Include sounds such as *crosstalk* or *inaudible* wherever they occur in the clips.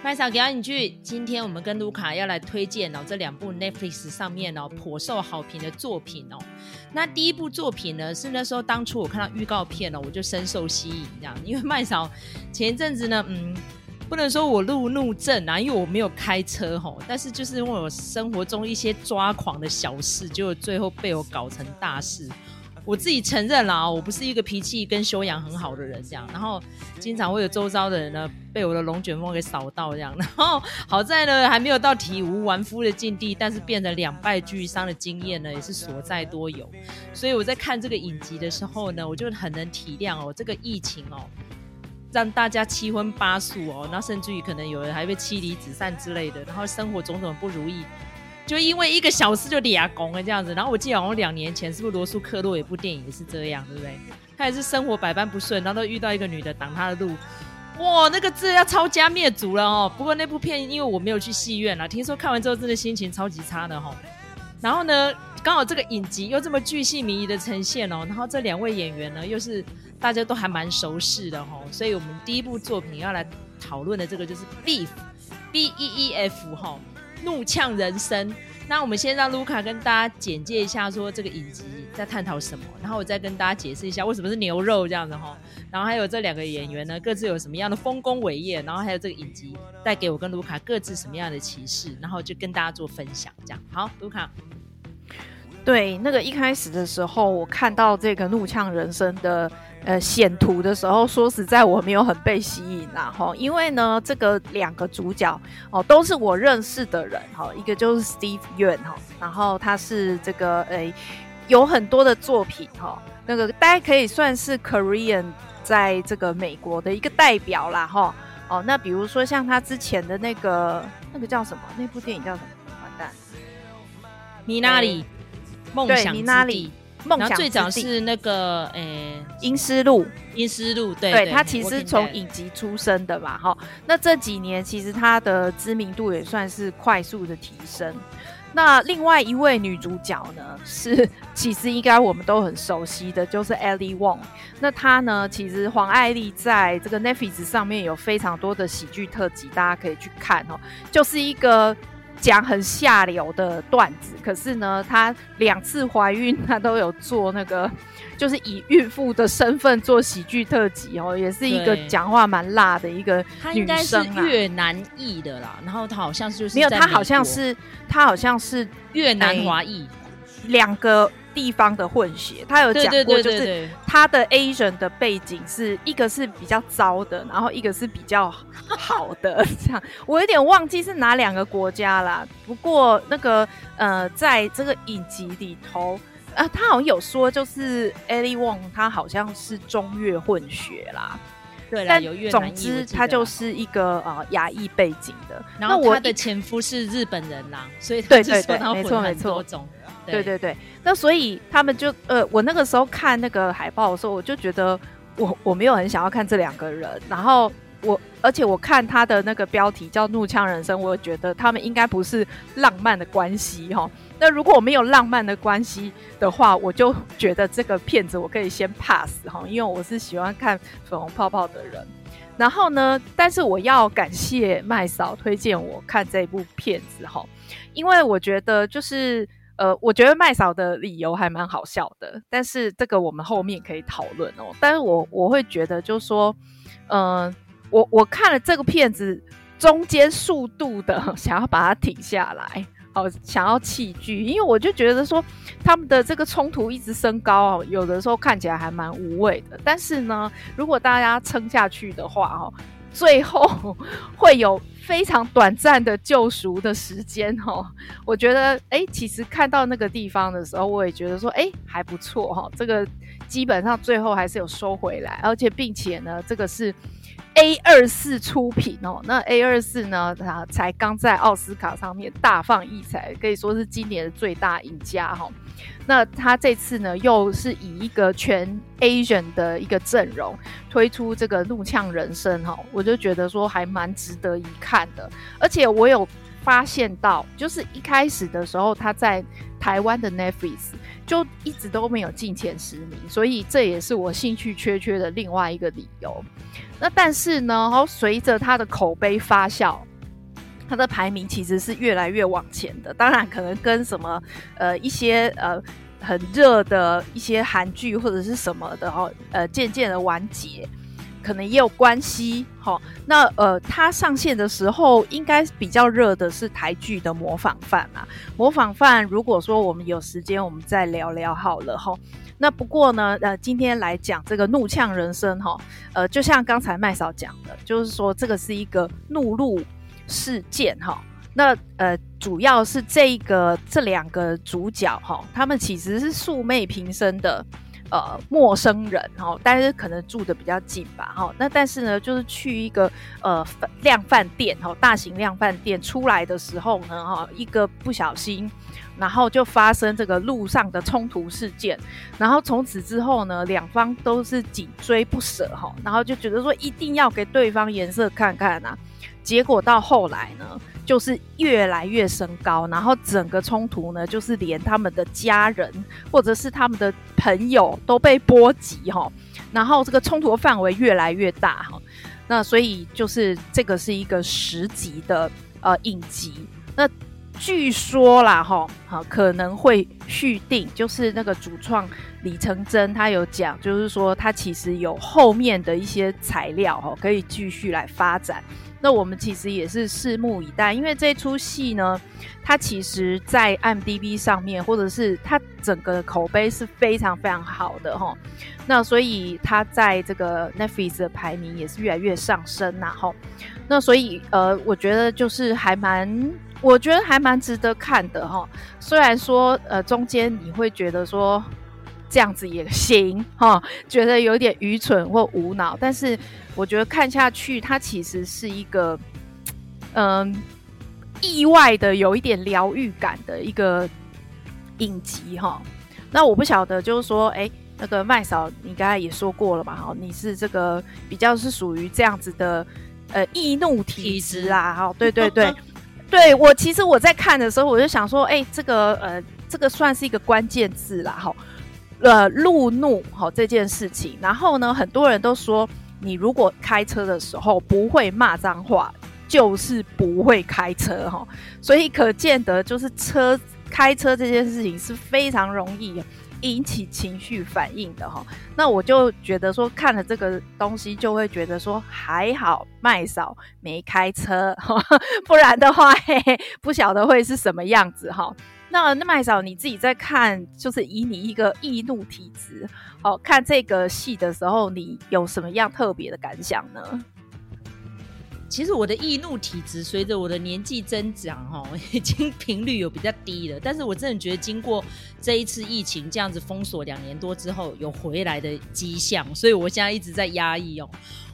麦嫂给你去，今天我们跟卢卡要来推荐哦，这两部 Netflix 上面哦颇受好评的作品哦。那第一部作品呢，是那时候当初我看到预告片哦，我就深受吸引这样，因为麦嫂前一阵子呢，嗯，不能说我路怒症啊，因为我没有开车吼，但是就是因为我生活中一些抓狂的小事，就最后被我搞成大事。我自己承认啦，我不是一个脾气跟修养很好的人，这样，然后经常会有周遭的人呢被我的龙卷风给扫到，这样，*laughs* 然后好在呢还没有到体无完肤的境地，但是变得两败俱伤的经验呢也是所在多有，所以我在看这个影集的时候呢，我就很能体谅哦，这个疫情哦，让大家七荤八素哦，那甚至于可能有人还被妻离子散之类的，然后生活种种不如意。就因为一个小时就俩拱了这样子，然后我记得好像两年前是不是罗素克洛有部电影也是这样，对不对？他也是生活百般不顺，然后都遇到一个女的挡他的路，哇，那个字要抄家灭族了哦。不过那部片因为我没有去戏院啦，听说看完之后真的心情超级差的哈。然后呢，刚好这个影集又这么巨细靡遗的呈现哦，然后这两位演员呢又是大家都还蛮熟悉的哈，所以我们第一部作品要来讨论的这个就是 Beef B E E F 哈。怒呛人生，那我们先让卢卡跟大家简介一下，说这个影集在探讨什么，然后我再跟大家解释一下为什么是牛肉这样子哈，然后还有这两个演员呢各自有什么样的丰功伟业，然后还有这个影集带给我跟卢卡各自什么样的启示，然后就跟大家做分享，这样。好，卢卡。对，那个一开始的时候，我看到这个怒呛人生的呃显图的时候，说实在我没有很被吸引啦哈，因为呢这个两个主角哦都是我认识的人哈，一个就是 Steve Yeun 哈，然后他是这个诶有很多的作品哈，那个大家可以算是 Korean 在这个美国的一个代表啦哈哦，那比如说像他之前的那个那个叫什么那部电影叫什么？完蛋，米娜里。梦想之地，梦想最早是那个诶，阴尸路，阴尸路，对，对，他其实从影集出身的嘛，哈。那这几年其实他的知名度也算是快速的提升。那另外一位女主角呢，是其实应该我们都很熟悉的，就是 Ellie Wong。那她呢，其实黄艾丽在这个 Netflix 上面有非常多的喜剧特辑，大家可以去看哦，就是一个。讲很下流的段子，可是呢，她两次怀孕，她都有做那个，*laughs* 就是以孕妇的身份做喜剧特辑哦，也是一个讲话蛮辣的一个女生。她应该是越南裔的啦，然后她好像是就是没有，她好像是她好像是越南华裔，两个。地方的混血，他有讲过，就是他的 Asian 的背景是一个是比较糟的，然后一个是比较好的，*laughs* 这样我有点忘记是哪两个国家啦。不过那个呃，在这个影集里头，呃，他好像有说，就是 Ellie Wong 他好像是中越混血啦。对，但总之他就是一个呃亚裔背景的。然后他的前夫是日本人啦，所以他是说他混很多种。对对对，那所以他们就呃，我那个时候看那个海报的时候，我就觉得我我没有很想要看这两个人，然后我而且我看他的那个标题叫《怒呛人生》，我觉得他们应该不是浪漫的关系哈。那如果我没有浪漫的关系的话，我就觉得这个片子我可以先 pass 哈，因为我是喜欢看粉红泡泡的人。然后呢，但是我要感谢麦嫂推荐我看这部片子哈，因为我觉得就是。呃，我觉得麦嫂的理由还蛮好笑的，但是这个我们后面可以讨论哦。但是我我会觉得，就是说，嗯、呃，我我看了这个片子，中间速度的 *laughs* 想要把它停下来，哦，想要弃剧，因为我就觉得说他们的这个冲突一直升高哦，有的时候看起来还蛮无谓的。但是呢，如果大家撑下去的话，哦，最后 *laughs* 会有。非常短暂的救赎的时间哦，我觉得哎、其实看到那个地方的时候，我也觉得说哎、还不错哈，这个基本上最后还是有收回来，而且并且呢，这个是 A 二四出品哦，那 A 二四呢，它才刚在奥斯卡上面大放异彩，可以说是今年的最大赢家哈。那他这次呢，又是以一个全 Asian 的一个阵容推出这个怒呛人生哈，我就觉得说还蛮值得一看的。而且我有发现到，就是一开始的时候他在台湾的 Netflix 就一直都没有进前十名，所以这也是我兴趣缺缺的另外一个理由。那但是呢，随着它的口碑发酵，它的排名其实是越来越往前的。当然，可能跟什么呃一些呃很热的一些韩剧或者是什么的哦，呃渐渐的完结。可能也有关系，齁。那呃，它上线的时候，应该比较热的是台剧的《模仿犯》啊，《模仿犯》。如果说我们有时间，我们再聊聊好了，齁。那不过呢，呃，今天来讲这个《怒呛人生》齁，呃，就像刚才麦嫂讲的，就是说这个是一个怒路事件，齁。那呃，主要是这个这两个主角，齁，他们其实是素昧平生的。呃，陌生人哈，但是可能住的比较近吧哈。那但是呢，就是去一个呃量贩店哈，大型量贩店出来的时候呢哈，一个不小心，然后就发生这个路上的冲突事件。然后从此之后呢，两方都是紧追不舍哈，然后就觉得说一定要给对方颜色看看啊。结果到后来呢，就是越来越升高，然后整个冲突呢，就是连他们的家人或者是他们的朋友都被波及哈，然后这个冲突的范围越来越大哈，那所以就是这个是一个十集的呃影集，那据说啦哈，好可能会续订，就是那个主创李成真他有讲，就是说他其实有后面的一些材料哈，可以继续来发展。那我们其实也是拭目以待，因为这出戏呢，它其实，在 m d b 上面，或者是它整个的口碑是非常非常好的哈。那所以它在这个 Netflix 的排名也是越来越上升呐哈。那所以呃，我觉得就是还蛮，我觉得还蛮值得看的哈。虽然说呃，中间你会觉得说。这样子也行 *laughs* 哈，觉得有点愚蠢或无脑，但是我觉得看下去，它其实是一个嗯意外的有一点疗愈感的一个影集哈。那我不晓得，就是说，哎，那个麦嫂，你刚才也说过了嘛哈，你是这个比较是属于这样子的呃易怒体质啊哈，对对对，对 *laughs* 我其实我在看的时候，我就想说，哎，这个呃这个算是一个关键字啦哈。呃，路怒好这件事情，然后呢，很多人都说，你如果开车的时候不会骂脏话，就是不会开车哈。所以可见得，就是车开车这件事情是非常容易引起情绪反应的哈。那我就觉得说，看了这个东西，就会觉得说，还好麦嫂没开车，不然的话，嘿嘿，不晓得会是什么样子哈。那那麦嫂，你自己在看，就是以你一个易怒体质，好看这个戏的时候，你有什么样特别的感想呢？其实我的易怒体质随着我的年纪增长，哈，*laughs* 已经频率有比较低了。但是我真的觉得，经过这一次疫情这样子封锁两年多之后，有回来的迹象，所以我现在一直在压抑哦。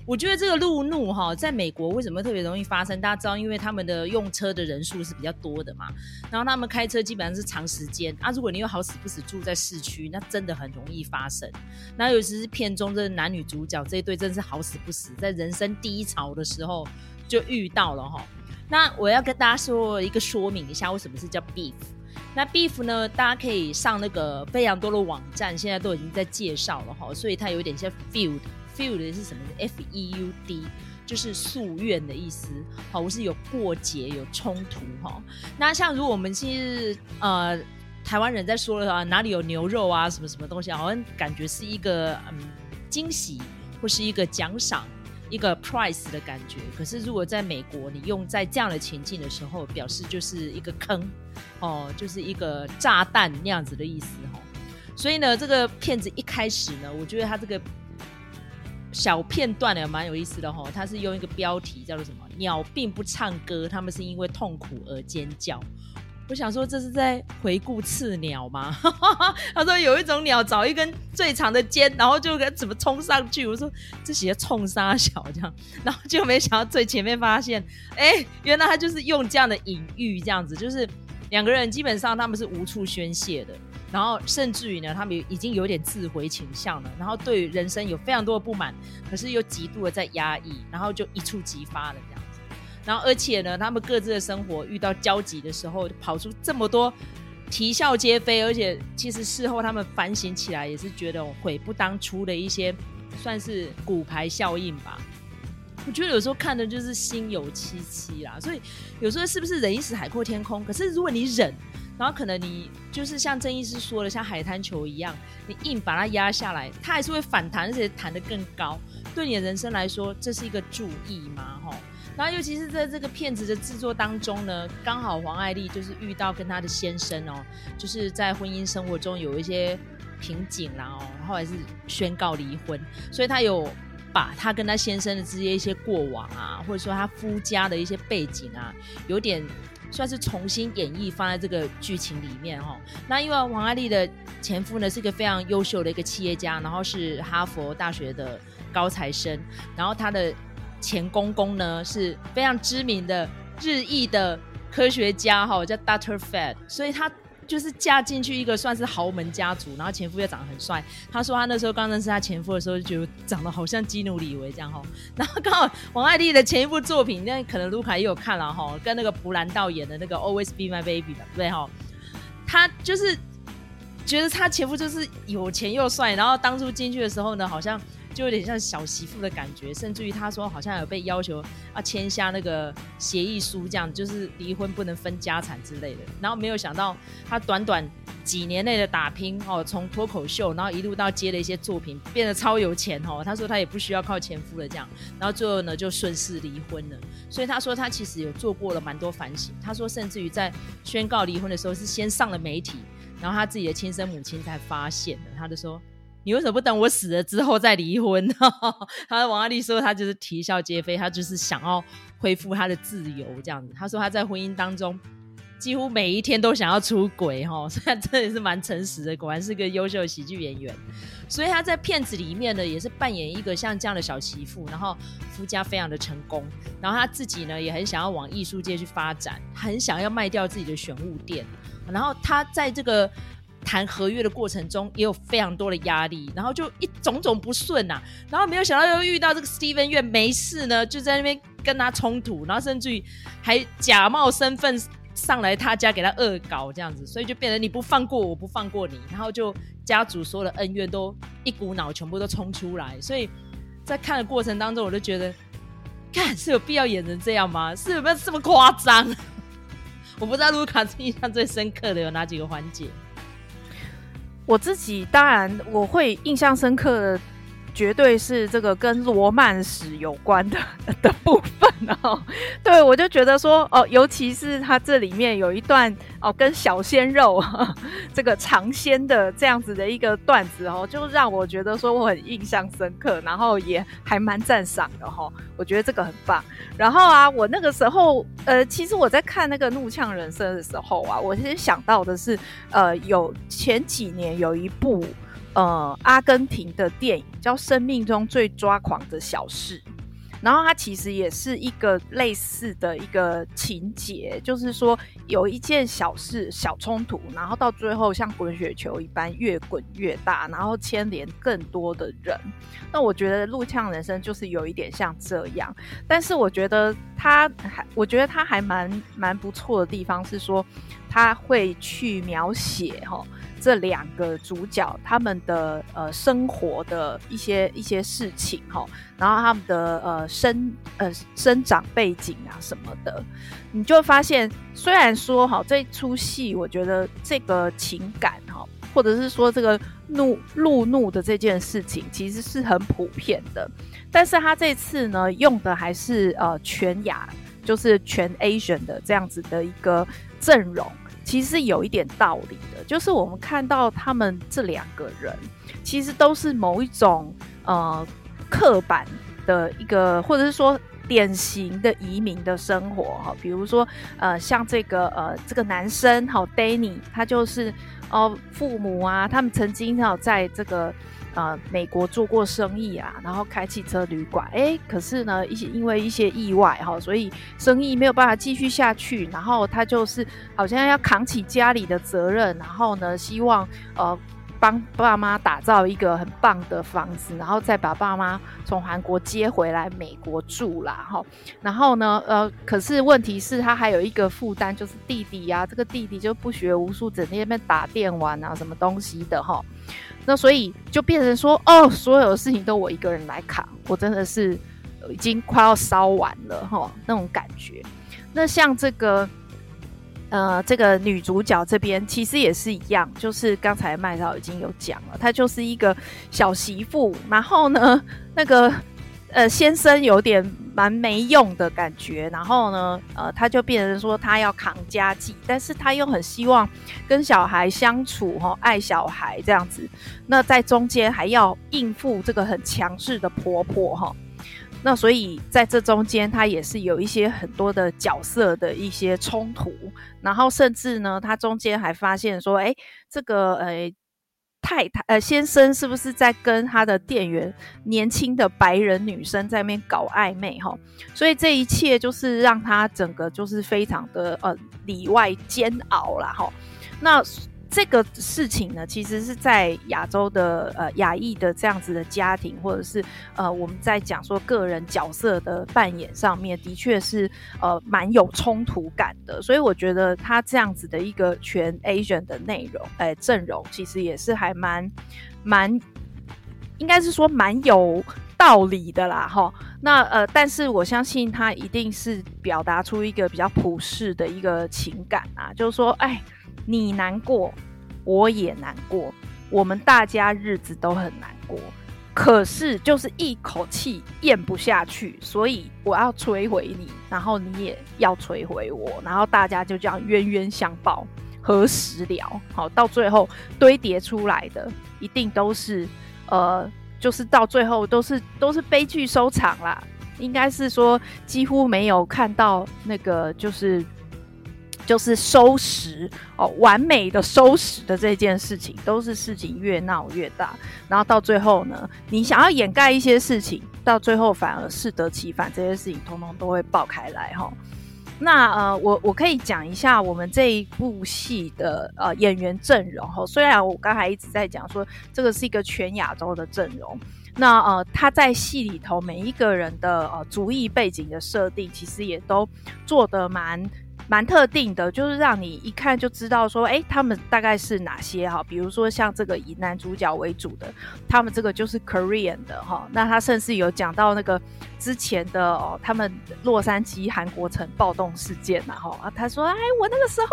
我觉得这个路怒哈，在美国为什么特别容易发生？大家知道，因为他们的用车的人数是比较多的嘛，然后他们开车基本上是长时间啊。如果你又好死不死住在市区，那真的很容易发生。那尤其是片中这男女主角这一对，真是好死不死，在人生低潮的时候就遇到了哈。那我要跟大家说一个说明一下，为什么是叫 Beef？那 Beef 呢，大家可以上那个非常多的网站，现在都已经在介绍了哈，所以它有点像 Feud。Feud 是什么？F E U D 就是夙愿的意思。好，我是有过节、有冲突哈。那像如果我们其实呃台湾人在说的话，哪里有牛肉啊，什么什么东西，好像感觉是一个嗯惊喜或是一个奖赏，一个 price 的感觉。可是如果在美国，你用在这样的情境的时候，表示就是一个坑哦，就是一个炸弹那样子的意思哈。所以呢，这个片子一开始呢，我觉得它这个。小片段也蛮有意思的齁，他是用一个标题叫做什么？鸟并不唱歌，他们是因为痛苦而尖叫。我想说这是在回顾刺鸟吗？*laughs* 他说有一种鸟找一根最长的尖，然后就怎么冲上去。我说这写冲杀小这样，然后就没想到最前面发现，哎、原来他就是用这样的隐喻，这样子就是两个人基本上他们是无处宣泄的。然后甚至于呢，他们已经有点自毁倾向了。然后对于人生有非常多的不满，可是又极度的在压抑，然后就一触即发了这样子。然后而且呢，他们各自的生活遇到交集的时候，跑出这么多啼笑皆非。而且其实事后他们反省起来，也是觉得悔不当初的一些，算是骨牌效应吧。我觉得有时候看的就是心有戚戚啦。所以有时候是不是忍一时海阔天空？可是如果你忍，然后可能你就是像郑医师说的，像海滩球一样，你硬把它压下来，它还是会反弹，而且弹得更高。对你的人生来说，这是一个注意吗？吼。然后，尤其是在这个片子的制作当中呢，刚好黄爱丽就是遇到跟她的先生哦，就是在婚姻生活中有一些瓶颈啦哦，然后还是宣告离婚，所以她有把她跟她先生的这些一些过往啊，或者说她夫家的一些背景啊，有点算是重新演绎放在这个剧情里面哦。那因为王爱丽的前夫呢是一个非常优秀的一个企业家，然后是哈佛大学的高材生，然后他的。前公公呢是非常知名的日裔的科学家哈，叫 Dr. Fed，所以他就是嫁进去一个算是豪门家族，然后前夫又长得很帅。他说他那时候刚认识他前夫的时候，就觉得长得好像基努里维这样哈。*laughs* 然后刚好王爱丽的前一部作品，那可能卢卡也有看了哈，跟那个普兰道演的那个 Always Be My Baby 吧，对哈。他就是觉得他前夫就是有钱又帅，然后当初进去的时候呢，好像。就有点像小媳妇的感觉，甚至于他说好像有被要求要签下那个协议书，这样就是离婚不能分家产之类的。然后没有想到他短短几年内的打拼哦，从脱口秀，然后一路到接了一些作品，变得超有钱哦。他说他也不需要靠前夫了，这样，然后最后呢就顺势离婚了。所以他说他其实有做过了蛮多反省。他说甚至于在宣告离婚的时候是先上了媒体，然后他自己的亲生母亲才发现的。他就说。你为什么不等我死了之后再离婚？*laughs* 他王阿丽说他就是啼笑皆非，他就是想要恢复他的自由这样子。他说他在婚姻当中几乎每一天都想要出轨哈，所以他真的是蛮诚实的，果然是个优秀的喜剧演员。所以他在片子里面呢也是扮演一个像这样的小媳妇，然后夫家非常的成功，然后他自己呢也很想要往艺术界去发展，很想要卖掉自己的玄物店，然后他在这个。谈合约的过程中也有非常多的压力，然后就一种种不顺呐、啊，然后没有想到又遇到这个 Steven Yeun 没事呢，就在那边跟他冲突，然后甚至于还假冒身份上来他家给他恶搞这样子，所以就变成你不放过我不放过你，然后就家族所有的恩怨都一股脑全部都冲出来，所以在看的过程当中，我就觉得，看是有必要演成这样吗？是有没有这么夸张？我不知道卢卡印象最深刻的有哪几个环节。我自己当然我会印象深刻的，绝对是这个跟罗曼史有关的 *laughs* 的部分哦。对，我就觉得说哦，尤其是他这里面有一段哦，跟小鲜肉 *laughs* 这个尝鲜的这样子的一个段子哦，就让我觉得说我很印象深刻，然后也还蛮赞赏的哈。我觉得这个很棒。然后啊，我那个时候呃，其实我在看那个《怒呛人生》的时候啊，我其实想到的是呃，有前几年有一部呃阿根廷的电影叫《生命中最抓狂的小事》。然后它其实也是一个类似的一个情节，就是说有一件小事、小冲突，然后到最后像滚雪球一般越滚越大，然后牵连更多的人。那我觉得《怒呛人生》就是有一点像这样，但是我觉得他还，我觉得他还蛮蛮不错的地方是说，他会去描写哈。这两个主角他们的呃生活的一些一些事情哈，然后他们的呃生呃生长背景啊什么的，你就发现，虽然说哈这出戏，我觉得这个情感哈，或者是说这个怒路怒的这件事情，其实是很普遍的，但是他这次呢用的还是呃全亚，就是全 Asian 的这样子的一个阵容。其实有一点道理的，就是我们看到他们这两个人，其实都是某一种呃刻板的一个，或者是说典型的移民的生活哈。比如说呃，像这个呃这个男生哈，Danny，他就是哦、父母啊，他们曾经哈在这个。呃，美国做过生意啊，然后开汽车旅馆，哎，可是呢，一些因为一些意外哈，所以生意没有办法继续下去，然后他就是好像要扛起家里的责任，然后呢，希望呃帮爸妈打造一个很棒的房子，然后再把爸妈从韩国接回来美国住啦哈，然后呢，呃，可是问题是，他还有一个负担，就是弟弟呀、这个弟弟就不学无术，整天在打电玩啊，什么东西的哈。那所以就变成说，哦，所有的事情都我一个人来扛，我真的是，已经快要烧完了哈，那种感觉。那像这个。呃，这个女主角这边其实也是一样，就是刚才麦嫂已经有讲了，她就是一个小媳妇，然后呢，那个呃先生有点蛮没用的感觉，然后呢，呃，他就变成说他要扛家计，但是他又很希望跟小孩相处哈，爱小孩这样子，那在中间还要应付这个很强势的婆婆哈。那所以在这中间，他也是有一些很多的角色的一些冲突，然后甚至呢，他中间还发现说，哎，这个呃太太呃先生是不是在跟他的店员年轻的白人女生在那边搞暧昧哈？所以这一切就是让他整个就是非常的呃里外煎熬啦哈。那。这个事情呢，其实是在亚洲的呃亚裔的这样子的家庭，或者是呃我们在讲说个人角色的扮演上面，的确是呃蛮有冲突感的。所以我觉得他这样子的一个全 Asian 的内容，哎阵容，其实也是还蛮蛮，应该是说蛮有道理的啦，哈。那呃，但是我相信他一定是表达出一个比较普世的一个情感啊，就是说，哎。你难过，我也难过，我们大家日子都很难过，可是就是一口气咽不下去，所以我要摧毁你，然后你也要摧毁我，然后大家就这样冤冤相报，何时了？好，到最后堆叠出来的一定都是，呃，就是到最后都是都是悲剧收场啦。应该是说几乎没有看到那个就是。就是收拾哦，完美的收拾的这件事情，都是事情越闹越大，然后到最后呢，你想要掩盖一些事情，到最后反而适得其反，这些事情通通都会爆开来哈。那呃，我我可以讲一下我们这一部戏的呃演员阵容哈。虽然我刚才一直在讲说这个是一个全亚洲的阵容，那呃他在戏里头每一个人的呃族裔背景的设定，其实也都做得蛮。蛮特定的，就是让你一看就知道说，哎，他们大概是哪些哈？比如说像这个以男主角为主的，他们这个就是 Korean 的哈。那他甚至有讲到那个之前的哦，他们洛杉矶韩国城暴动事件呐哈啊，他说，哎，我那个时候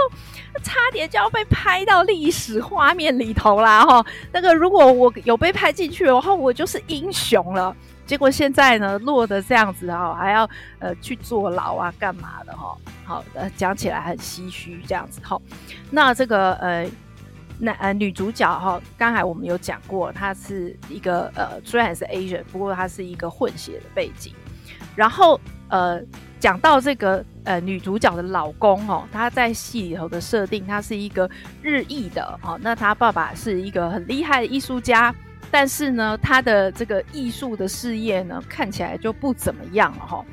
差点就要被拍到历史画面里头啦哈。那个如果我有被拍进去的话，我就是英雄了。结果现在呢，落得这样子哈，还要呃去坐牢啊，干嘛的哈？好的，讲起来很唏嘘这样子哈。那这个呃，那呃女主角哈，刚才我们有讲过，她是一个呃虽然是 Asian，不过她是一个混血的背景。然后呃，讲到这个呃女主角的老公哦，他在戏里头的设定，他是一个日裔的哦，那他爸爸是一个很厉害的艺术家。但是呢，他的这个艺术的事业呢，看起来就不怎么样了哈。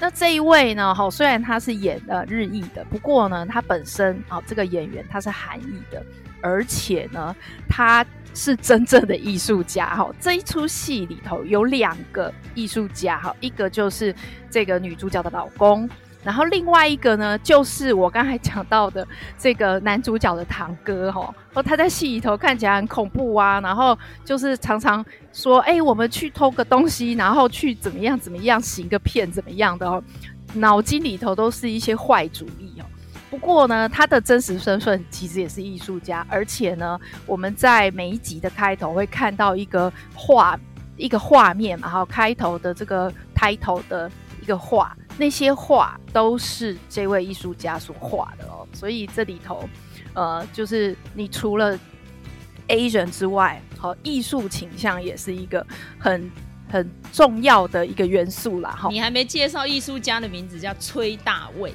那这一位呢，哈，虽然他是演呃日裔的，不过呢，他本身啊，这个演员他是韩裔的，而且呢，他是真正的艺术家哈。这一出戏里头有两个艺术家哈，一个就是这个女主角的老公。然后另外一个呢，就是我刚才讲到的这个男主角的堂哥哈，哦，他在戏里头看起来很恐怖啊，然后就是常常说，哎，我们去偷个东西，然后去怎么样怎么样行个骗怎么样的哦，脑筋里头都是一些坏主意哦。不过呢，他的真实身份其实也是艺术家，而且呢，我们在每一集的开头会看到一个画一个画面，然后开头的这个开头的一个画。那些画都是这位艺术家所画的哦，所以这里头，呃，就是你除了 Asian 之外，好，艺术倾向也是一个很很重要的一个元素啦。哈，你还没介绍艺术家的名字，叫崔大卫。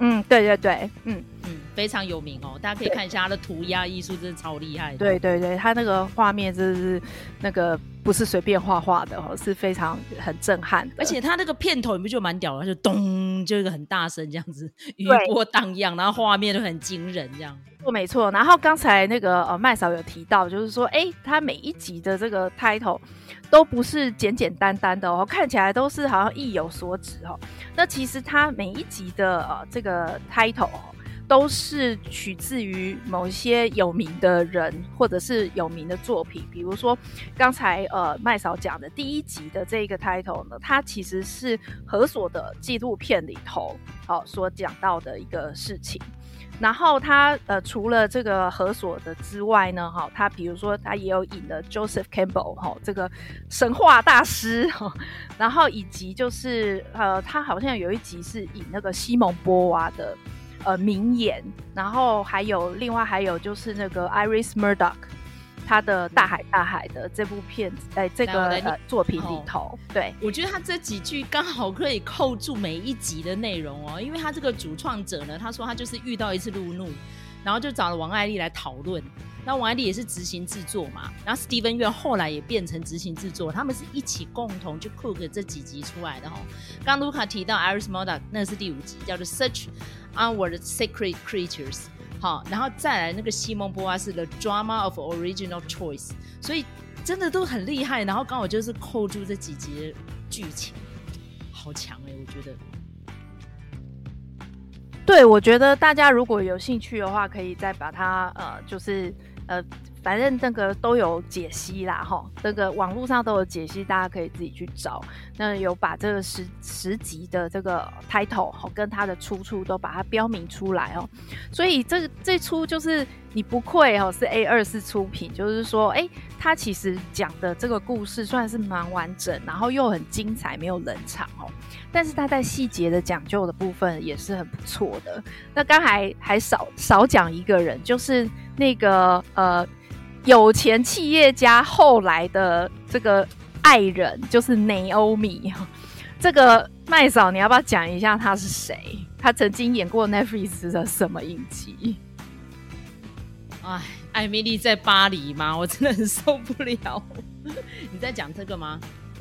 嗯，对对对，嗯嗯，非常有名哦，大家可以看一下他的涂鸦艺术，真的超厉害的。对对对，他那个画面真的是那个不是随便画画的哦，是非常很震撼的。而且他那个片头你不就蛮屌的，就咚，就一个很大声这样子，余波荡漾，然后画面就很惊人这样。错没错，然后刚才那个呃麦嫂有提到，就是说，哎，他每一集的这个 title 都不是简简单单的哦，看起来都是好像意有所指哦。那其实它每一集的呃这个 title 哦，都是取自于某一些有名的人或者是有名的作品，比如说刚才呃麦嫂讲的第一集的这一个 title 呢，它其实是何所的纪录片里头好、哦、所讲到的一个事情。然后他呃除了这个何所的之外呢，哈，他比如说他也有引了 Joseph Campbell 哈，这个神话大师 *laughs* 哈，然后以及就是呃他好像有一集是引那个西蒙波娃的呃名言，然后还有另外还有就是那个 Iris Murdoch。他的大海大海的这部片子，哎，这个呃作品里头，哦、对，我觉得他这几句刚好可以扣住每一集的内容哦，因为他这个主创者呢，他说他就是遇到一次路怒，然后就找了王爱丽来讨论，那王爱丽也是执行制作嘛，然后 Steven Yeun 后来也变成执行制作，他们是一起共同就 cook 这几集出来的哈、哦。刚卢卡提到 Iris Murdoch，那是第五集，叫做 Search Our Sacred Creatures。好，然后再来那个西蒙波娃是 The Drama of Original Choice，所以真的都很厉害。然后刚好就是扣住这几集剧情，好强哎、我觉得，对，我觉得大家如果有兴趣的话，可以再把它呃，就是呃。反正那个都有解析啦，哈，这个网络上都有解析，大家可以自己去找。那有把这个十十集的这个 title 哈，跟它的出处都把它标明出来哦。所以这这出就是你不愧哦，是 A 二四出品，就是说，哎，它其实讲的这个故事算是蛮完整，然后又很精彩，没有冷场哦。但是它在细节的讲究的部分也是很不错的。那刚才还少少讲一个人，就是那个呃。有钱企业家后来的这个爱人就是 Naomi，*laughs* 这个麦嫂，你要不要讲一下他是谁？他曾经演过 Netflix 的什么影集？哎，艾米丽在巴黎吗？*laughs* 我真的很受不了。*laughs* 你在讲这个吗？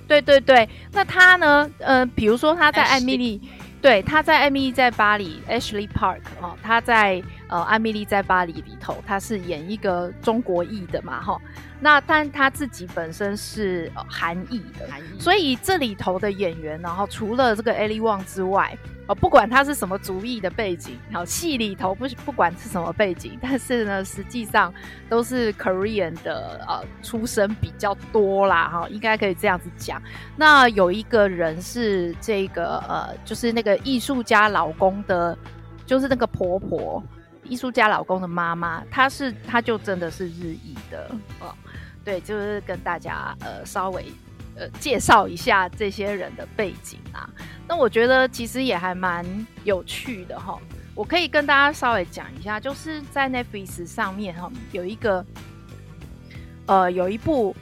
对对对，那他呢？呃，比如说他在艾米丽。对，他在《艾米丽在巴黎》（Ashley Park） 哦，他在呃《艾米丽在巴黎》里头，她是演一个中国裔的嘛，哈。那但她自己本身是呃韩裔的，韩裔。所以这里头的演员，然后除了这个 Ali Wong 之外。哦，不管他是什么族裔的背景，好，戏里头不不管是什么背景，但是呢，实际上都是 Korean 的呃出身比较多啦，哈，应该可以这样子讲。那有一个人是这个呃，就是那个艺术家老公的，就是那个婆婆，艺术家老公的妈妈，她是她就真的是日裔的哦，对，就是跟大家呃稍微。呃，介绍一下这些人的背景啊，那我觉得其实也还蛮有趣的哈。我可以跟大家稍微讲一下，就是在 Netflix 上面哈，有一个呃，有一部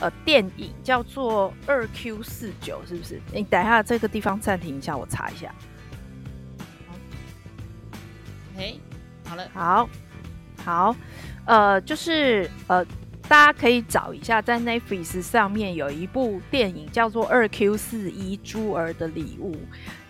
呃电影叫做《二 Q 四九》，是不是？你等一下这个地方暂停一下，我查一下。嘿，好了，好，好，呃，就是呃。大家可以找一下，在 Netflix 上面有一部电影叫做《二 Q 四一猪儿的礼物》，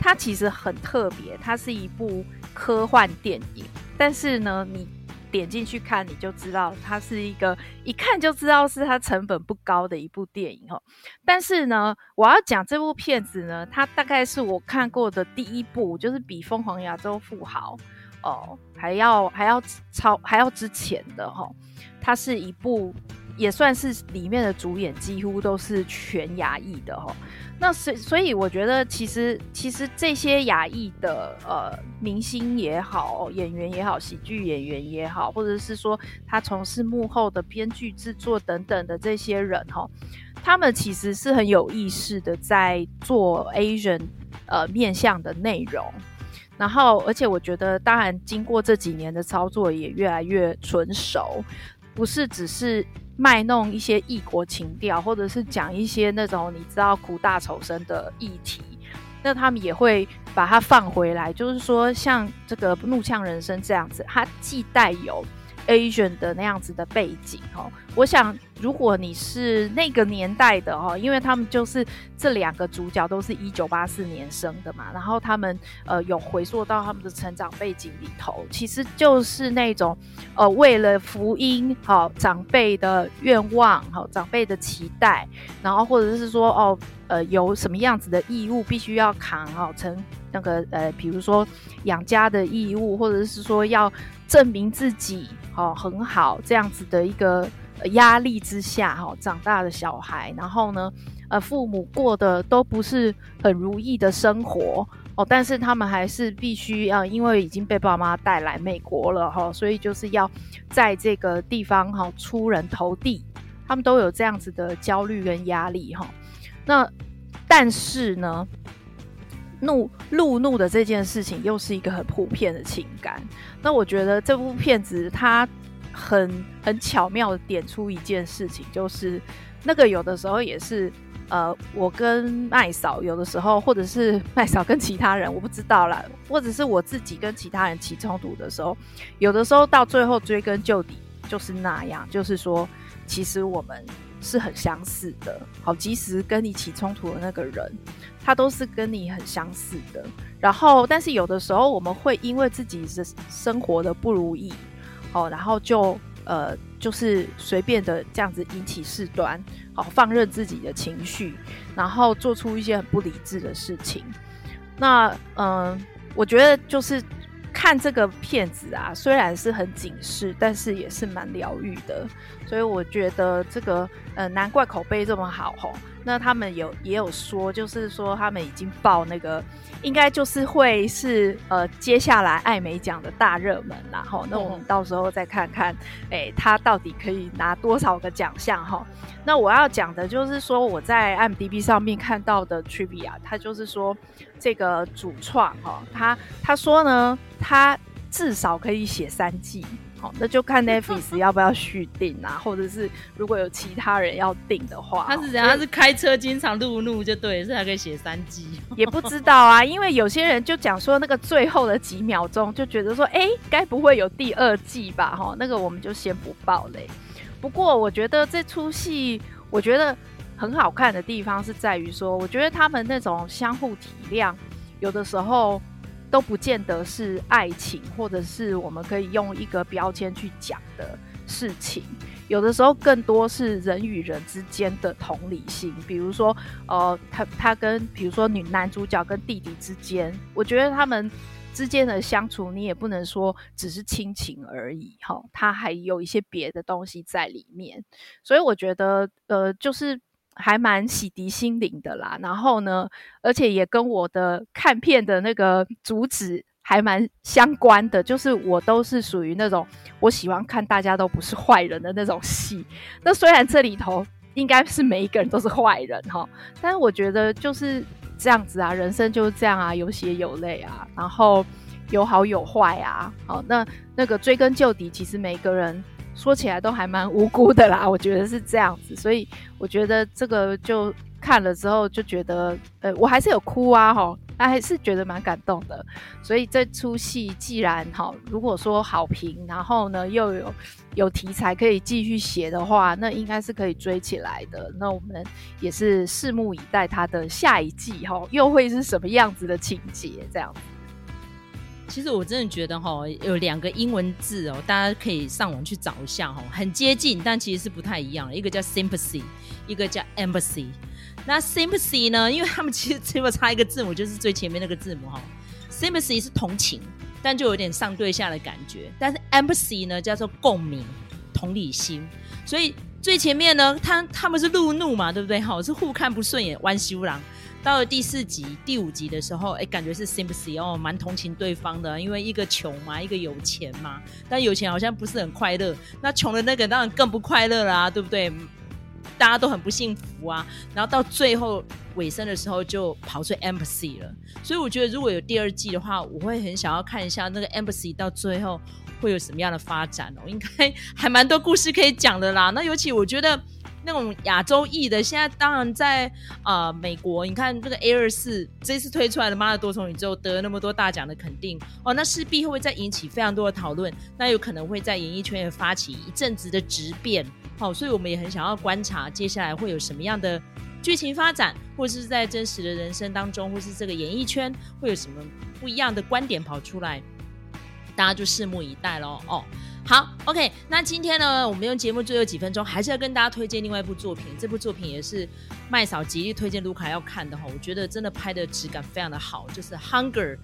它其实很特别，它是一部科幻电影。但是呢，你点进去看，你就知道它是一个一看就知道是它成本不高的一部电影哦。但是呢，我要讲这部片子呢，它大概是我看过的第一部，就是比《疯狂亚洲富豪》哦还要还要超还要之前的哈。它是一部，也算是里面的主演几乎都是全亚裔的哈。那所所以我觉得其实其实这些亚裔的呃明星也好，演员也好，喜剧演员也好，或者是说他从事幕后的编剧制作等等的这些人哈，他们其实是很有意识的在做 Asian 呃面向的内容。然后而且我觉得，当然经过这几年的操作，也越来越纯熟。不是只是卖弄一些异国情调，或者是讲一些那种你知道苦大仇深的议题，那他们也会把它放回来。就是说，像这个《怒呛人生》这样子，它既带有 Asian 的那样子的背景哦，我想，如果你是那个年代的哦，因为他们就是这两个主角都是一九八四年生的嘛，然后他们呃有回溯到他们的成长背景里头，其实就是那种呃为了福音好、长辈的愿望好、长辈的期待，然后或者是说哦呃有什么样子的义务必须要扛好、哦、成那个呃比如说养家的义务，或者是说要证明自己好、很好这样子的一个。压力之下，哈，长大的小孩，然后呢，呃，父母过的都不是很如意的生活哦，但是他们还是必须要，因为已经被爸妈带来美国了哈，所以就是要在这个地方哈出人头地，他们都有这样子的焦虑跟压力哈。那但是呢，怒路怒的这件事情又是一个很普遍的情感。那我觉得这部片子它。很很巧妙的点出一件事情，就是那个有的时候也是，呃，我跟麦嫂有的时候，或者是麦嫂跟其他人，我不知道啦，或者是我自己跟其他人起冲突的时候，有的时候到最后追根究底就是那样，就是说，其实我们是很相似的。好，即使跟你起冲突的那个人，他都是跟你很相似的。然后，但是有的时候我们会因为自己的生活的不如意。哦，然后就呃，就是随便的这样子引起事端，好，放任自己的情绪，然后做出一些很不理智的事情。那嗯、我觉得就是看这个片子啊，虽然是很警示，但是也是蛮疗愈的。所以我觉得这个呃，难怪口碑这么好吼。那他们有也有说，就是说他们已经报那个。应该就是会是呃，接下来艾美奖的大热门啦，哈。那我们到时候再看看，哎、欸，他到底可以拿多少个奖项哈？那我要讲的就是说，我在 IMDB 上面看到的 trivia，他就是说这个主创哈，他他说呢，他至少可以写三季。那就看 Netflix 要不要续订啊，*laughs* 或者是如果有其他人要订的话，他是怎样？他是开车经常路怒就对，所以他可以写三季。*laughs* 也不知道啊，因为有些人就讲说那个最后的几秒钟就觉得说，哎、欸，该不会有第二季吧？哈，那个我们就先不报嘞。不过我觉得这出戏，我觉得很好看的地方是在于说，我觉得他们那种相互体谅，有的时候。都不见得是爱情，或者是我们可以用一个标签去讲的事情。有的时候更多是人与人之间的同理心。比如说，呃，他他跟比如说女男主角跟弟弟之间，我觉得他们之间的相处，你也不能说只是亲情而已，哈，他还有一些别的东西在里面。所以我觉得，呃，就是。还蛮洗涤心灵的啦，然后呢，而且也跟我的看片的那个主旨还蛮相关的，就是我都是属于那种我喜欢看大家都不是坏人的那种戏。那虽然这里头应该是每一个人都是坏人哈，但是我觉得就是这样子啊，人生就是这样啊，有血有泪啊，然后有好有坏啊。好，那那个追根究底，其实每个人。说起来都还蛮无辜的啦，我觉得是这样子，所以我觉得这个就看了之后就觉得，呃，我还是有哭啊，哈，还是觉得蛮感动的。所以这出戏既然哈，如果说好评，然后呢又有有题材可以继续写的话，那应该是可以追起来的。那我们也是拭目以待它的下一季哈，又会是什么样子的情节这样子。其实我真的觉得哈，有两个英文字哦，大家可以上网去找一下哈，很接近，但其实是不太一样。一个叫 sympathy，一个叫 empathy。那 sympathy 呢，因为他们其实只有差一个字母，就是最前面那个字母哈。sympathy 是同情，但就有点上对下的感觉。但是 empathy 呢，叫做共鸣、同理心。所以最前面呢，他他们是路怒嘛，对不对？哈，是互看不顺眼，弯修郎。到了第四集、第五集的时候，哎，感觉是 sympathy 哦，蛮同情对方的，因为一个穷嘛，一个有钱嘛，但有钱好像不是很快乐，那穷的那个当然更不快乐啦，对不对？大家都很不幸福啊。然后到最后尾声的时候，就跑出 empathy 了。所以我觉得如果有第二季的话，我会很想要看一下那个 empathy 到最后会有什么样的发展哦，应该还蛮多故事可以讲的啦。那尤其我觉得。那种亚洲裔的，现在当然在啊、美国，你看这个 A 二四这次推出来的《妈的多重宇宙》得了那么多大奖的肯定哦，那势必会，会再引起非常多的讨论，那有可能会在演艺圈也发起一阵子的质变。好、哦，所以我们也很想要观察接下来会有什么样的剧情发展，或是在真实的人生当中，或是这个演艺圈会有什么不一样的观点跑出来，大家就拭目以待喽。哦。好，OK，那今天呢，我们用节目最后几分钟，还是要跟大家推荐另外一部作品。这部作品也是麦嫂极力推荐卢卡要看的哈，我觉得真的拍的质感非常的好，就是《Hunger》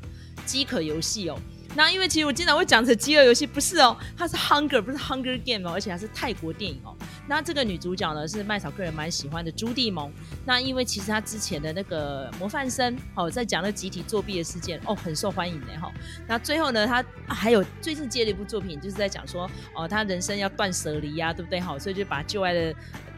饥渴游戏哦。那因为其实我经常会讲成饥饿游戏，不是哦，它是 Hunger，不是 Hunger Game 哦，而且还是泰国电影哦。那这个女主角呢是麦嫂个人蛮喜欢的朱棣蒙。那因为其实她之前的那个模范生哦，在讲那集体作弊的事件哦，很受欢迎的哈、那最后呢，她、啊、还有最近接了一部作品，就是在讲说哦，她人生要断舍离呀，对不对？好，所以就把旧爱的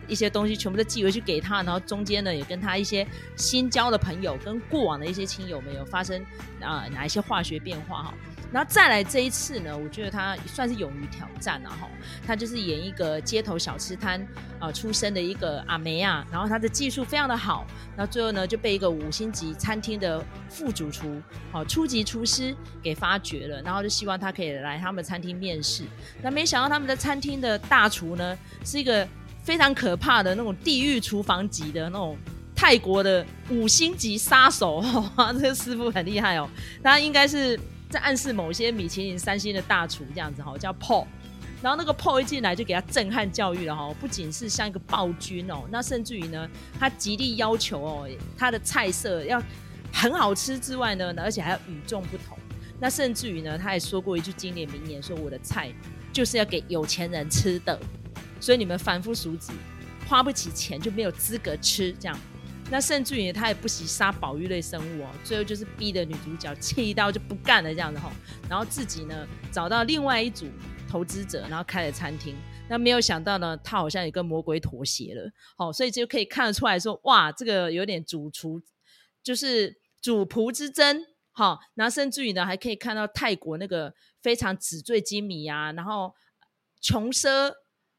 一些东西全部都寄回去给她，然后中间呢也跟她一些新交的朋友跟过往的一些亲友们有发生啊哪一些化学变化哈。然后再来这一次呢，我觉得他算是勇于挑战了、啊、哈。他就是演一个街头小吃摊啊、出身的一个阿梅啊，然后他的技术非常的好，然后最后呢就被一个五星级餐厅的副主厨、好、初级厨师给发掘了，然后就希望他可以来他们餐厅面试。那没想到他们的餐厅的大厨呢是一个非常可怕的那种地狱厨房级的那种泰国的五星级杀手，哇，这个师傅很厉害哦，他应该是。在暗示某些米其林三星的大厨这样子哈，叫 Paul，然后那个 Paul 一进来就给他震撼教育了哈，不仅是像一个暴君哦，那甚至于呢，他极力要求哦，他的菜色要很好吃之外呢，而且还要与众不同。那甚至于呢，他还说过一句经典名言，说我的菜就是要给有钱人吃的，所以你们凡夫俗子花不起钱就没有资格吃这样。那甚至于他也不惜杀保育类生物哦，最后就是逼得女主角气到就不干了这样子吼，然后自己呢找到另外一组投资者，然后开了餐厅。那没有想到呢，他好像也跟魔鬼妥协了，好，所以就可以看得出来说，哇，这个有点主厨就是主仆之争，好，然后甚至于呢还可以看到泰国那个非常纸醉金迷啊，然后穷奢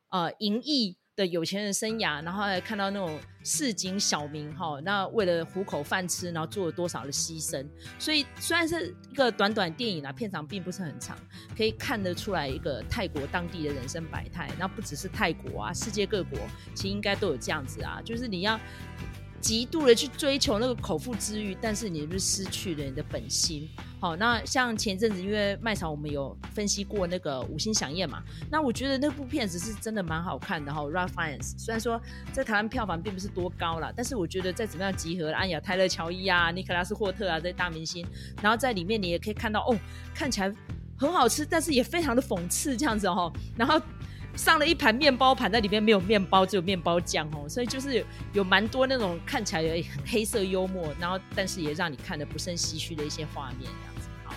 呃淫逸。的有钱人生涯，然后还看到那种市井小民哈，那为了糊口饭吃，然后做了多少的牺牲。所以虽然是一个短短电影啊，片长并不是很长，可以看得出来一个泰国当地的人生百态。那不只是泰国啊，世界各国其实应该都有这样子啊，就是你要。极度的去追求那个口腹之欲，但是你是不是失去了你的本心？好，那像前阵子因为卖场我们有分析过那个五星响宴嘛，那我觉得那部片子是真的蛮好看的哈。Ralph Fiennes 虽然说在台湾票房并不是多高啦，但是我觉得在怎么样集合安雅泰勒乔伊啊、尼可拉斯霍特啊这些大明星，然后在里面你也可以看到哦，看起来很好吃，但是也非常的讽刺这样子哦，然后。上了一盘面包盘，在里面没有面包，只有面包酱哦，所以就是有有蛮多那种看起来很黑色幽默，然后但是也让你看得不胜唏嘘的一些画面这样子。好，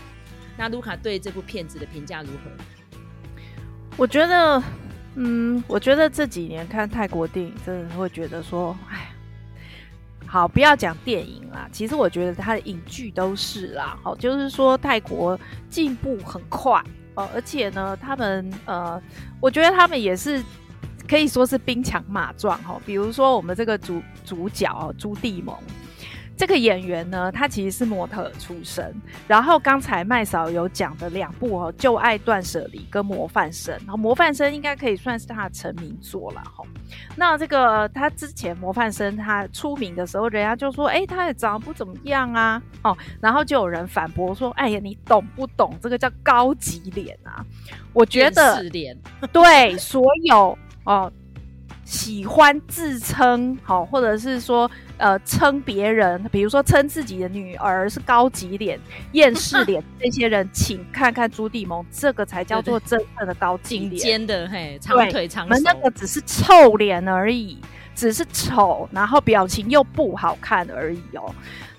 那卢卡对这部片子的评价如何？我觉得，嗯，我觉得这几年看泰国电影，真的会觉得说，哎，好，不要讲电影啦，其实我觉得它的影剧都是啦，好，就是说泰国进步很快。哦，而且呢，他们呃，我觉得他们也是可以说是兵强马壮哈、哦。比如说我们这个主主角哦，朱棣蒙这个演员呢，他其实是模特出身。然后刚才麦嫂有讲的两部哦，《旧爱断舍离》跟《模范生》，然后《模范生》应该可以算是他的成名作了哈。那这个他之前《模范生》他出名的时候，人家就说，哎，他也长得不怎么样啊，哦，然后就有人反驳说，哎呀，你懂不懂这个叫高级脸啊？我觉得，对所有哦。喜欢自称好，或者是说呃称别人，比如说称自己的女儿是高级脸、厌世脸，这些人，请看看朱棣蒙，这个才叫做真正的高级脸。尖的嘿，长腿长手。我们那个只是臭脸而已，只是丑，然后表情又不好看而已哦。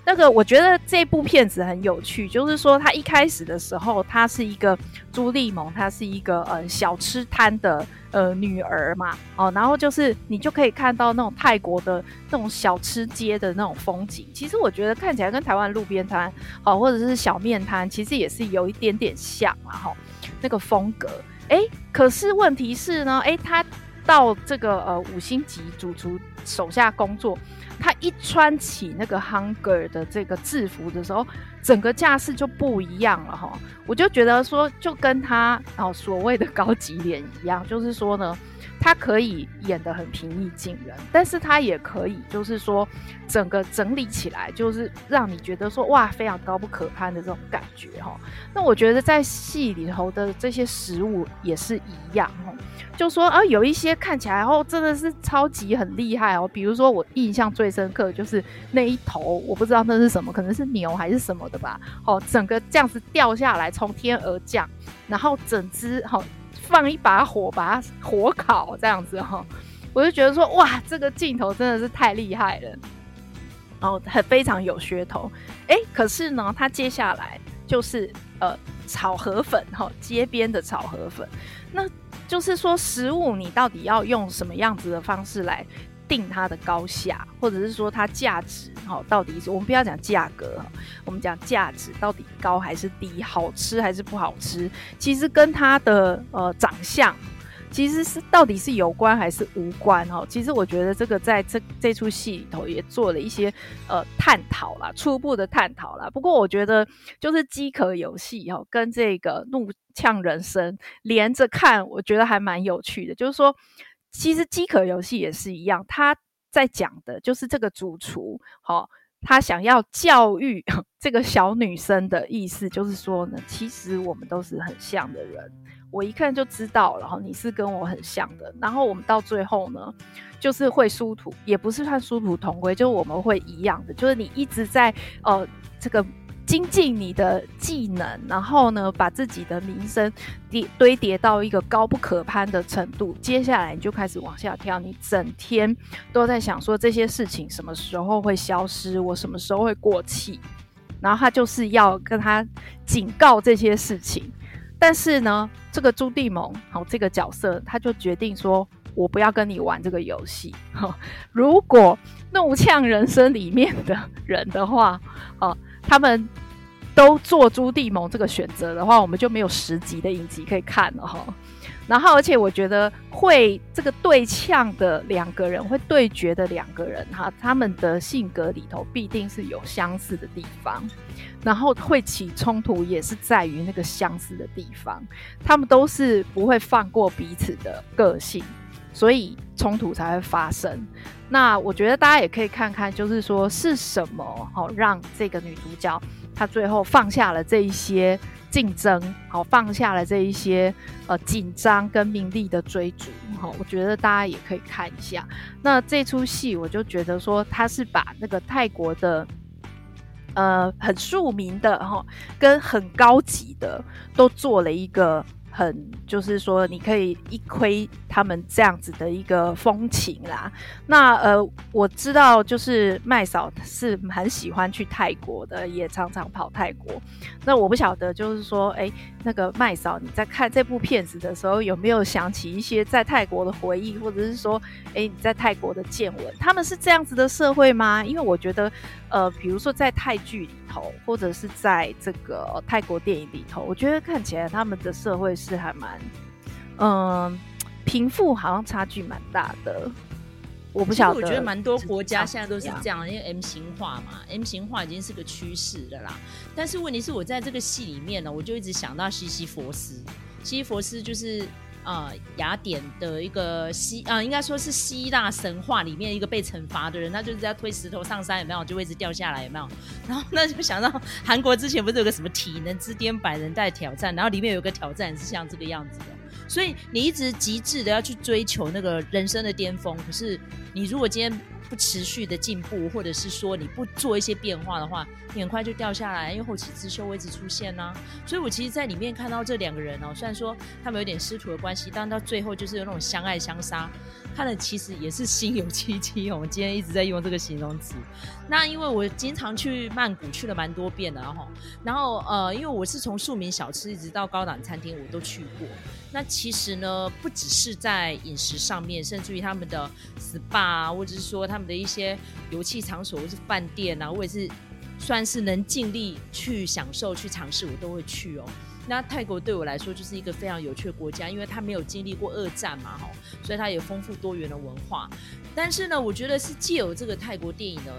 那个我觉得这部片子很有趣，就是说他一开始的时候，他是一个朱蒂蒙，他是一个呃小吃摊的呃女儿嘛，哦，然后就是你就可以看到那种泰国的那种小吃街的那种风景。其实我觉得看起来跟台湾路边摊哦，或者是小面摊，其实也是有一点点像嘛，哈、那个风格。哎，可是问题是呢，哎，他到这个呃五星级主厨手下工作，他一穿起那个 Hunger 的这个制服的时候，整个架势就不一样了哈。我就觉得说，就跟他哦所谓的高级脸一样，*laughs* 就是说呢。他可以演得很平易近人，但是他也可以，就是说，整个整理起来，就是让你觉得说，哇，非常高不可攀的这种感觉哈。那我觉得在戏里头的这些食物也是一样哈，就说啊，有一些看起来哦，真的是超级很厉害哦。比如说我印象最深刻就是那一头，我不知道那是什么，可能是牛还是什么的吧。哦，整个这样子掉下来，从天而降，然后整只哈。放一把火把它火烤这样子哈，我就觉得说哇，这个镜头真的是太厉害了，然后很非常有噱头。哎，可是呢，它接下来就是呃炒河粉哈，街边的炒河粉，那就是说食物你到底要用什么样子的方式来定它的高下，或者是说它价值哈，到底是我们不要讲价格，我们讲价值到底高还是低，好吃还是不好吃，其实跟它的呃长相其实是到底是有关还是无关哈。其实我觉得这个在这这出戏里头也做了一些呃探讨啦，初步的探讨啦。不过我觉得就是饥渴游戏哈，跟这个怒呛人生连着看，我觉得还蛮有趣的，就是说。其实饥渴游戏也是一样，他在讲的就是这个主厨，好、哦，他想要教育 *laughs* 这个小女生的意思，就是说呢，其实我们都是很像的人，我一看就知道然后，你是跟我很像的，然后我们到最后呢，就是会殊途，也不是算殊途同归，就是我们会一样的，就是你一直在呃这个。精进你的技能，然后呢，把自己的名声叠堆叠到一个高不可攀的程度。接下来你就开始往下跳，你整天都在想说这些事情什么时候会消失，我什么时候会过气。然后他就是要跟他警告这些事情。但是呢，这个朱棣蒙好这个角色，他就决定说，我不要跟你玩这个游戏。*laughs* 如果怒呛人生里面的人的话，哦。*laughs* 他们都做朱棣蒙这个选择的话，我们就没有十集的影集可以看了哈。然后，而且我觉得会这个对呛的两个人，会对决的两个人哈，他们的性格里头必定是有相似的地方，然后会起冲突也是在于那个相似的地方，他们都是不会放过彼此的个性，所以冲突才会发生。那我觉得大家也可以看看，就是说是什么好让这个女主角她最后放下了这一些竞争，好放下了这一些呃紧张跟名利的追逐，好，我觉得大家也可以看一下。那这出戏我就觉得说，她是把那个泰国的呃很庶民的哈跟很高级的都做了一个。很就是说，你可以一窥他们这样子的一个风情啦。那呃，我知道就是麦嫂是很喜欢去泰国的，也常常跑泰国。那我不晓得，就是说，哎，那个麦嫂你在看这部片子的时候，有没有想起一些在泰国的回忆，或者是说，哎，你在泰国的见闻？他们是这样子的社会吗？因为我觉得，呃，比如说在泰剧头，或者是在这个泰国电影里头，我觉得看起来他们的社会是。是还蛮，嗯，贫富好像差距蛮大的。我不晓得，我觉得蛮多国家现在都是这样，因为 M 型化嘛，M 型化已经是个趋势的啦。但是问题是我在这个戏里面呢，我就一直想到西西佛斯，西西佛斯就是啊、呃、雅典的一个希啊、应该说是希腊神话里面一个被惩罚的人，他就是在推石头上山，有没有？就会一直掉下来，有没有？然后那就想到韩国之前不是有个什么体能之巅百人带挑战，然后里面有个挑战是像这个样子的。所以你一直极致的要去追求那个人生的巅峰，可是你如果今天不持续的进步，或者是说你不做一些变化的话，你很快就掉下来，因为后起之秀会一直出现呢、所以我其实，在里面看到这两个人哦，虽然说他们有点师徒的关系，但到最后就是有那种相爱相杀。看了其实也是心有戚戚。*laughs* 我们今天一直在用这个形容词。那因为我经常去曼谷，去了蛮多遍的，然后，然后呃，因为我是从庶民小吃一直到高档餐厅，我都去过。那其实呢，不只是在饮食上面，甚至于他们的 SPA，或者是说他们的一些游戏场所，或是饭店啊，我也是算是能尽力去享受、去尝试，我都会去哦。那泰国对我来说就是一个非常有趣的国家，因为它没有经历过二战嘛，哈，所以它有丰富多元的文化。但是呢，我觉得是借由这个泰国电影呢，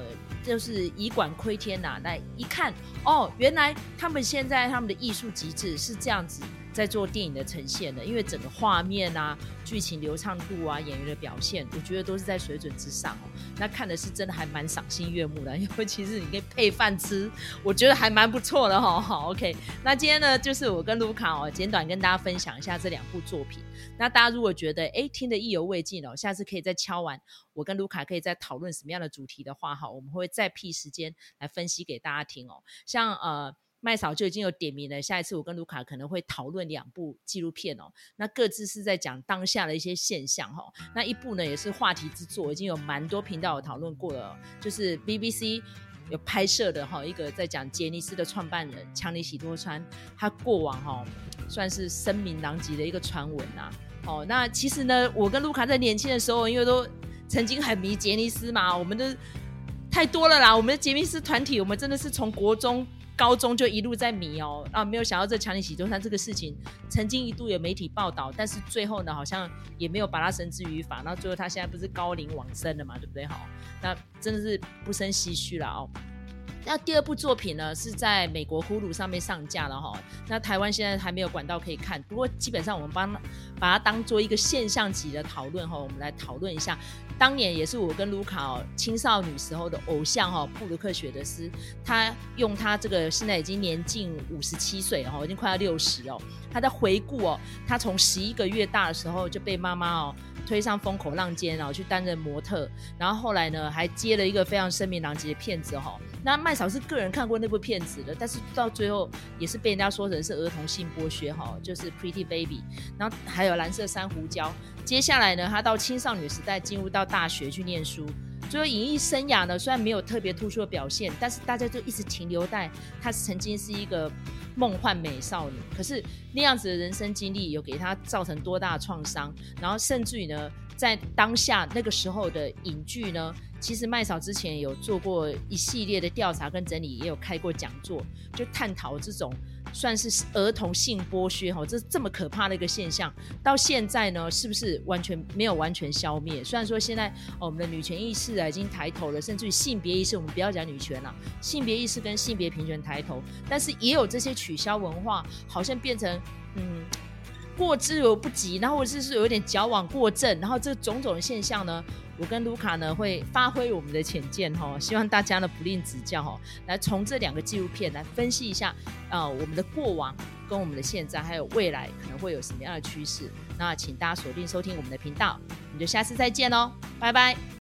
就是以管窥天呐、啊，来一看哦，原来他们现在他们的艺术极致是这样子。在做电影的呈现的，因为整个画面啊、剧情流畅度啊、演员的表现，我觉得都是在水准之上哦。那看的是真的还蛮赏心悦目的，*laughs* 尤其是你可以配饭吃，我觉得还蛮不错的哈。好，OK，那今天呢，就是我跟卢卡哦，简短跟大家分享一下这两部作品。那大家如果觉得哎听得意犹未尽哦，下次可以再敲完，我跟卢卡可以再讨论什么样的主题的话哈，我们会再辟时间来分析给大家听哦。像呃。麦嫂就已经有点名了，下一次我跟卢卡可能会讨论两部纪录片哦，那各自是在讲当下的一些现象哈、哦。那一部呢也是话题之作，已经有蛮多频道有讨论过了，就是 BBC 有拍摄的哈、哦，一个在讲杰尼斯的创办人强尼喜多川，他过往哈、哦、算是声名狼藉的一个传闻呐。哦，那其实呢，我跟卢卡在年轻的时候，因为都曾经很迷杰尼斯嘛，我们的太多了啦，我们的杰尼斯团体，我们真的是从国中。高中就一路在迷哦啊，没有想到这强尼喜多山这个事情，曾经一度有媒体报道，但是最后呢，好像也没有把他绳之于法。那最后他现在不是高龄往生了嘛，对不对？好，那真的是不胜唏嘘了哦。那第二部作品呢，是在美国 Hulu 上面上架了哈。那台湾现在还没有管道可以看，不过基本上我们帮把它当做一个现象级的讨论哈，我们来讨论一下。当年也是我跟卢卡哦，青少女时候的偶像哈，布鲁克雪德斯，他用他这个现在已经年近五十七岁了哈，已经快要六十哦，他在回顾哦，他从十一个月大的时候就被妈妈哦推上风口浪尖，然后去担任模特，然后后来呢还接了一个非常声名狼藉的片子哈。那麦嫂是个人看过那部片子的，但是到最后也是被人家说成是儿童性剥削哈，就是 Pretty Baby，然后还有蓝色珊瑚礁。接下来呢，他到青少女时代进入到大学去念书，最后演艺生涯呢，虽然没有特别突出的表现，但是大家就一直停留在他曾经是一个梦幻美少女。可是那样子的人生经历有给他造成多大的创伤？然后甚至于呢，在当下那个时候的影剧呢，其实麦嫂之前有做过一系列的调查跟整理，也有开过讲座，就探讨这种。算是儿童性剥削哈，这这么可怕的一个现象，到现在呢，是不是完全没有完全消灭？虽然说现在我们的女权意识啊已经抬头了，甚至于性别意识，我们不要讲女权了，性别意识跟性别平权抬头，但是也有这些取消文化，好像变成嗯过之而不及，然后或者是有点矫枉过正，然后这种种的现象呢。我跟卢卡呢会发挥我们的浅见哈，希望大家呢不吝指教哈，来从这两个纪录片来分析一下啊、呃，我们的过往跟我们的现在还有未来可能会有什么样的趋势。那请大家锁定收听我们的频道，我们就下次再见喽，拜拜。